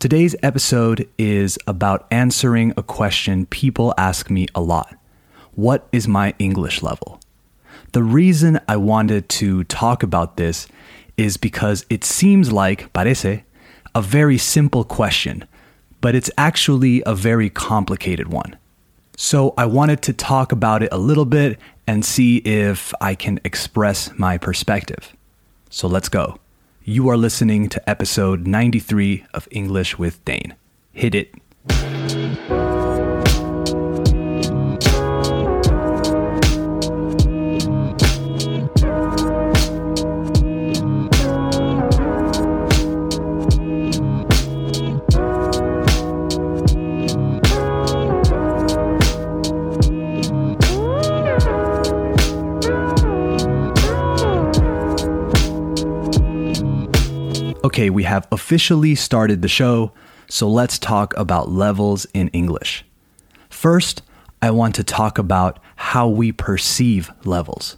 Today's episode is about answering a question people ask me a lot What is my English level? The reason I wanted to talk about this is because it seems like, parece, a very simple question, but it's actually a very complicated one. So I wanted to talk about it a little bit and see if I can express my perspective. So let's go. You are listening to episode 93 of English with Dane. Hit it. Okay, we have officially started the show, so let's talk about levels in English. First, I want to talk about how we perceive levels.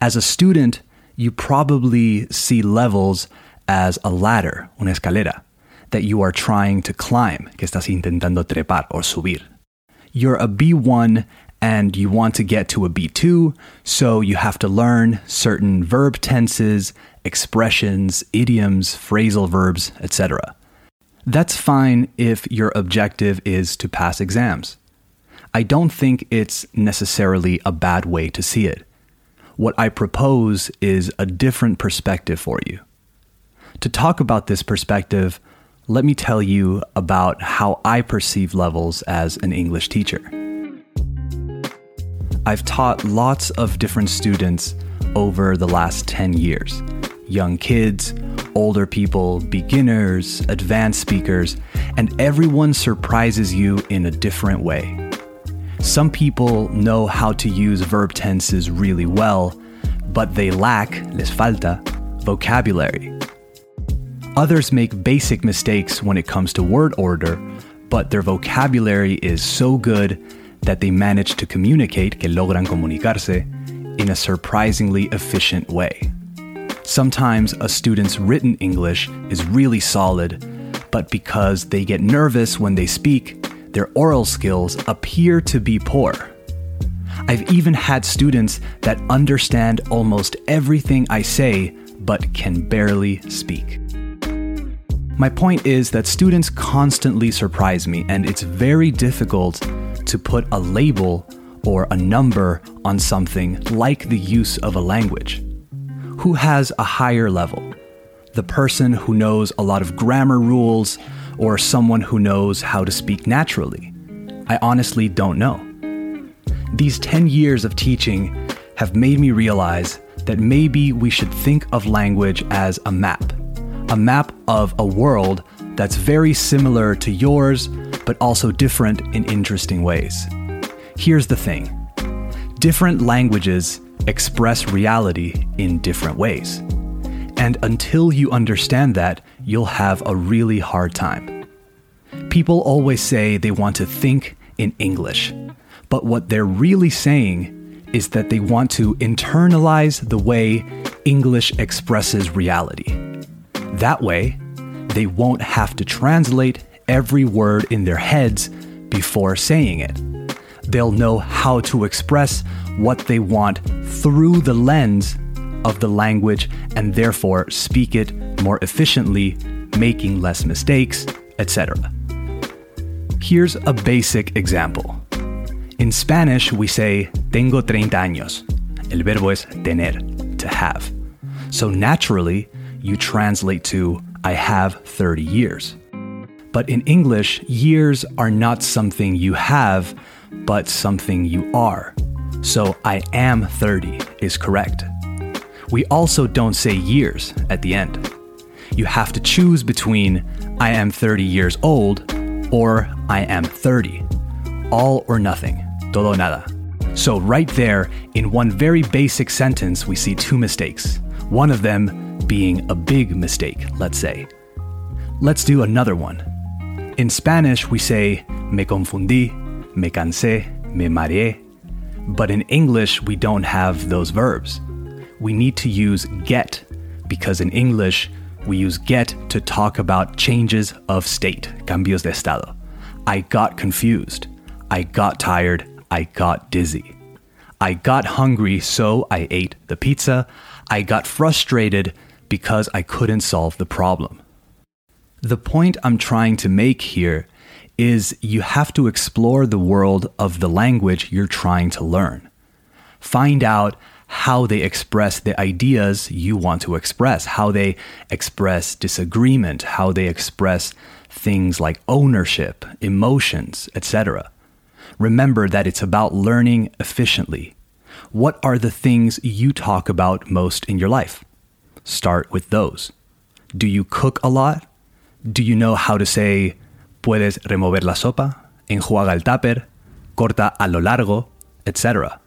As a student, you probably see levels as a ladder, una escalera, that you are trying to climb, que estás intentando trepar or subir. You're a B1 and you want to get to a B2, so you have to learn certain verb tenses, expressions, idioms, phrasal verbs, etc. That's fine if your objective is to pass exams. I don't think it's necessarily a bad way to see it. What I propose is a different perspective for you. To talk about this perspective, let me tell you about how I perceive levels as an English teacher. I've taught lots of different students over the last 10 years young kids, older people, beginners, advanced speakers, and everyone surprises you in a different way. Some people know how to use verb tenses really well, but they lack, les falta, vocabulary. Others make basic mistakes when it comes to word order, but their vocabulary is so good that they manage to communicate, que logran comunicarse, in a surprisingly efficient way. Sometimes a student's written English is really solid, but because they get nervous when they speak, their oral skills appear to be poor. I've even had students that understand almost everything I say, but can barely speak. My point is that students constantly surprise me, and it's very difficult to put a label or a number on something like the use of a language. Who has a higher level? The person who knows a lot of grammar rules or someone who knows how to speak naturally? I honestly don't know. These 10 years of teaching have made me realize that maybe we should think of language as a map. A map of a world that's very similar to yours, but also different in interesting ways. Here's the thing different languages express reality in different ways. And until you understand that, you'll have a really hard time. People always say they want to think in English, but what they're really saying is that they want to internalize the way English expresses reality. That way, they won't have to translate every word in their heads before saying it. They'll know how to express what they want through the lens of the language and therefore speak it more efficiently, making less mistakes, etc. Here's a basic example. In Spanish, we say tengo 30 años. El verbo es tener, to have. So naturally, you translate to I have 30 years. But in English, years are not something you have, but something you are. So I am 30 is correct. We also don't say years at the end. You have to choose between I am 30 years old or I am 30. All or nothing. Todo nada. So, right there, in one very basic sentence, we see two mistakes. One of them being a big mistake, let's say. Let's do another one. In Spanish, we say me confundí, me cansé, me mareé. But in English, we don't have those verbs. We need to use get because in English, we use get to talk about changes of state, cambios de estado. I got confused. I got tired. I got dizzy. I got hungry, so I ate the pizza. I got frustrated because I couldn't solve the problem. The point I'm trying to make here is you have to explore the world of the language you're trying to learn. Find out how they express the ideas you want to express, how they express disagreement, how they express things like ownership, emotions, etc. Remember that it's about learning efficiently. What are the things you talk about most in your life? Start with those. Do you cook a lot? Do you know how to say, puedes remover la sopa, enjuaga el tupper, corta a lo largo, etc.?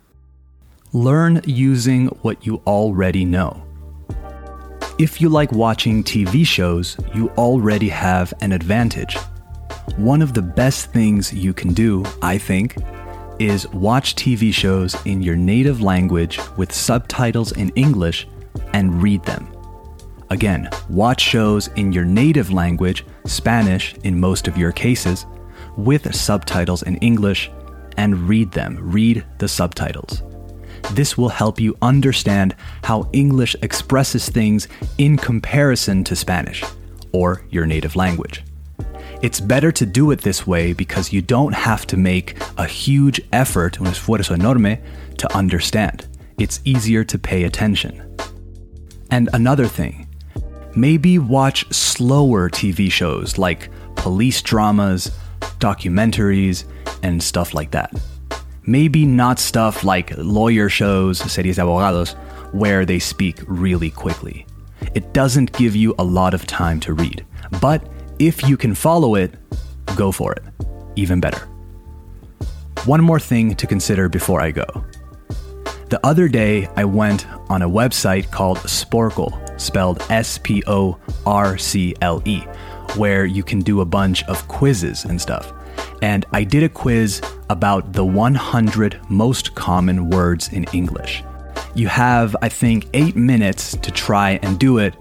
Learn using what you already know. If you like watching TV shows, you already have an advantage. One of the best things you can do, I think, is watch TV shows in your native language with subtitles in English and read them. Again, watch shows in your native language, Spanish in most of your cases, with subtitles in English and read them. Read the subtitles. This will help you understand how English expresses things in comparison to Spanish, or your native language. It's better to do it this way because you don't have to make a huge effort, un esfuerzo enorme, to understand. It's easier to pay attention. And another thing, maybe watch slower TV shows like police dramas, documentaries, and stuff like that. Maybe not stuff like lawyer shows, series de abogados, where they speak really quickly. It doesn't give you a lot of time to read. But if you can follow it, go for it. Even better. One more thing to consider before I go. The other day, I went on a website called Sporcle, spelled S P O R C L E, where you can do a bunch of quizzes and stuff and I did a quiz about the 100 most common words in English. You have, I think, eight minutes to try and do it,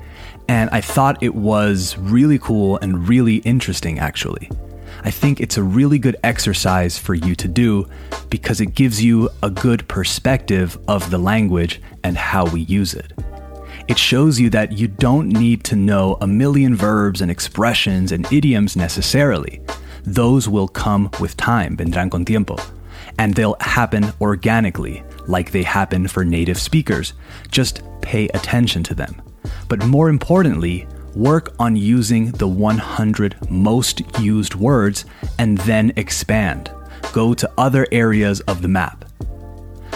and I thought it was really cool and really interesting, actually. I think it's a really good exercise for you to do because it gives you a good perspective of the language and how we use it. It shows you that you don't need to know a million verbs and expressions and idioms necessarily those will come with time, vendrán con tiempo. And they'll happen organically, like they happen for native speakers. Just pay attention to them. But more importantly, work on using the 100 most used words and then expand. Go to other areas of the map.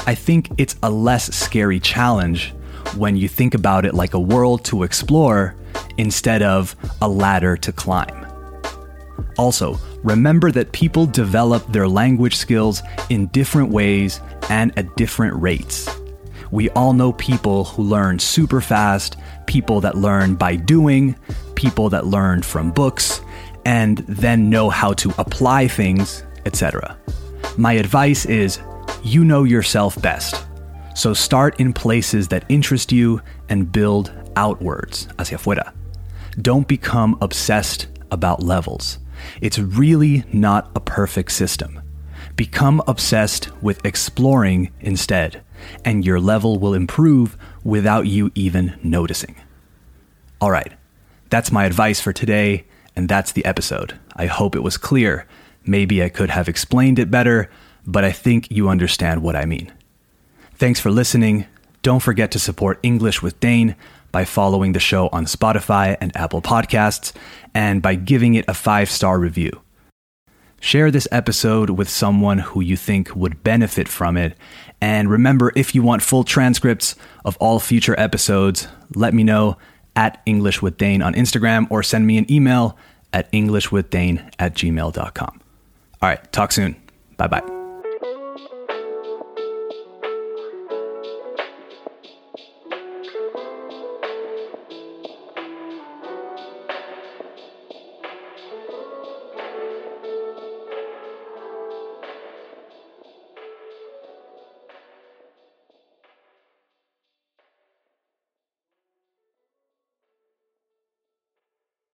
I think it's a less scary challenge when you think about it like a world to explore instead of a ladder to climb. Also, remember that people develop their language skills in different ways and at different rates. We all know people who learn super fast, people that learn by doing, people that learn from books, and then know how to apply things, etc. My advice is you know yourself best. So start in places that interest you and build outwards, hacia afuera. Don't become obsessed about levels. It's really not a perfect system. Become obsessed with exploring instead, and your level will improve without you even noticing. All right, that's my advice for today, and that's the episode. I hope it was clear. Maybe I could have explained it better, but I think you understand what I mean. Thanks for listening. Don't forget to support English with Dane by following the show on Spotify and Apple Podcasts, and by giving it a five star review. Share this episode with someone who you think would benefit from it. And remember, if you want full transcripts of all future episodes, let me know at English with Dane on Instagram or send me an email at englishwithdane at gmail.com. All right, talk soon. Bye bye.